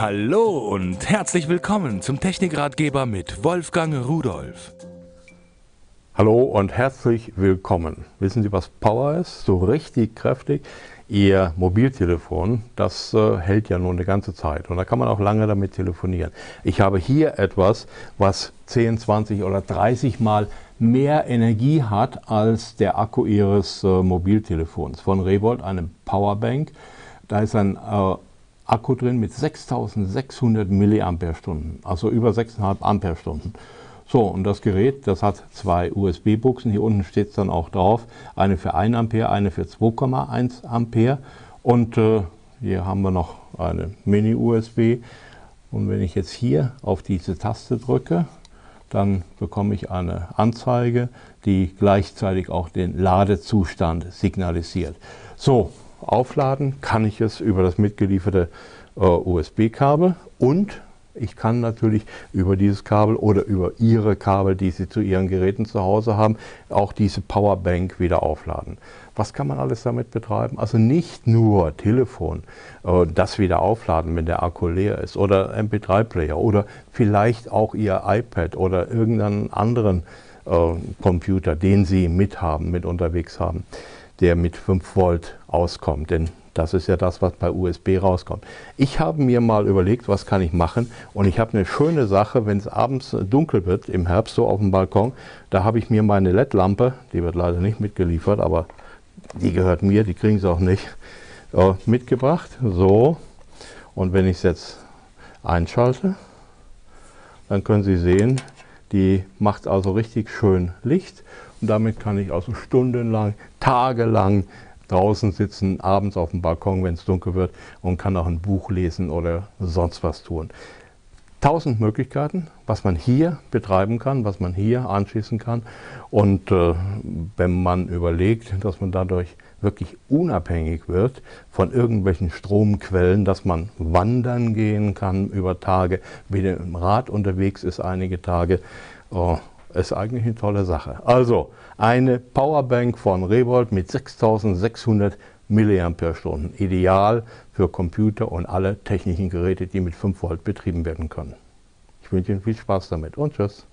Hallo und herzlich willkommen zum Technikratgeber mit Wolfgang Rudolf. Hallo und herzlich willkommen. Wissen Sie, was Power ist? So richtig kräftig. Ihr Mobiltelefon, das äh, hält ja nur eine ganze Zeit und da kann man auch lange damit telefonieren. Ich habe hier etwas, was 10, 20 oder 30 Mal mehr Energie hat als der Akku Ihres äh, Mobiltelefons. Von Revolt, eine Powerbank. Da ist ein äh, Akku drin mit 6600 mAh, also über 6,5 Ampere-Stunden. So, und das Gerät, das hat zwei USB-Buchsen. Hier unten steht es dann auch drauf. Eine für 1 Ampere, eine für 2,1 Ampere. Und äh, hier haben wir noch eine Mini-USB. Und wenn ich jetzt hier auf diese Taste drücke, dann bekomme ich eine Anzeige, die gleichzeitig auch den Ladezustand signalisiert. So, aufladen kann ich es über das mitgelieferte äh, USB-Kabel und ich kann natürlich über dieses Kabel oder über Ihre Kabel, die Sie zu Ihren Geräten zu Hause haben, auch diese Powerbank wieder aufladen. Was kann man alles damit betreiben? Also nicht nur Telefon, äh, das wieder aufladen, wenn der Akku leer ist oder MP3-Player oder vielleicht auch Ihr iPad oder irgendeinen anderen äh, Computer, den Sie mithaben, mit unterwegs haben, der mit 5 Volt auskommt. Denn das ist ja das, was bei USB rauskommt. Ich habe mir mal überlegt, was kann ich machen und ich habe eine schöne Sache, wenn es abends dunkel wird, im Herbst so auf dem Balkon, da habe ich mir meine LED-Lampe, die wird leider nicht mitgeliefert, aber die gehört mir, die kriegen sie auch nicht, äh, mitgebracht. So, und wenn ich es jetzt einschalte, dann können Sie sehen, die macht also richtig schön Licht und damit kann ich also stundenlang, tagelang draußen sitzen, abends auf dem Balkon, wenn es dunkel wird und kann auch ein Buch lesen oder sonst was tun. Tausend Möglichkeiten, was man hier betreiben kann, was man hier anschließen kann. Und äh, wenn man überlegt, dass man dadurch wirklich unabhängig wird von irgendwelchen Stromquellen, dass man wandern gehen kann über Tage, wieder im Rad unterwegs ist einige Tage, oh, ist eigentlich eine tolle Sache. Also eine Powerbank von Revolt mit 6600 mAh, ideal für Computer und alle technischen Geräte, die mit 5 Volt betrieben werden können. Ich wünsche Ihnen viel Spaß damit und tschüss.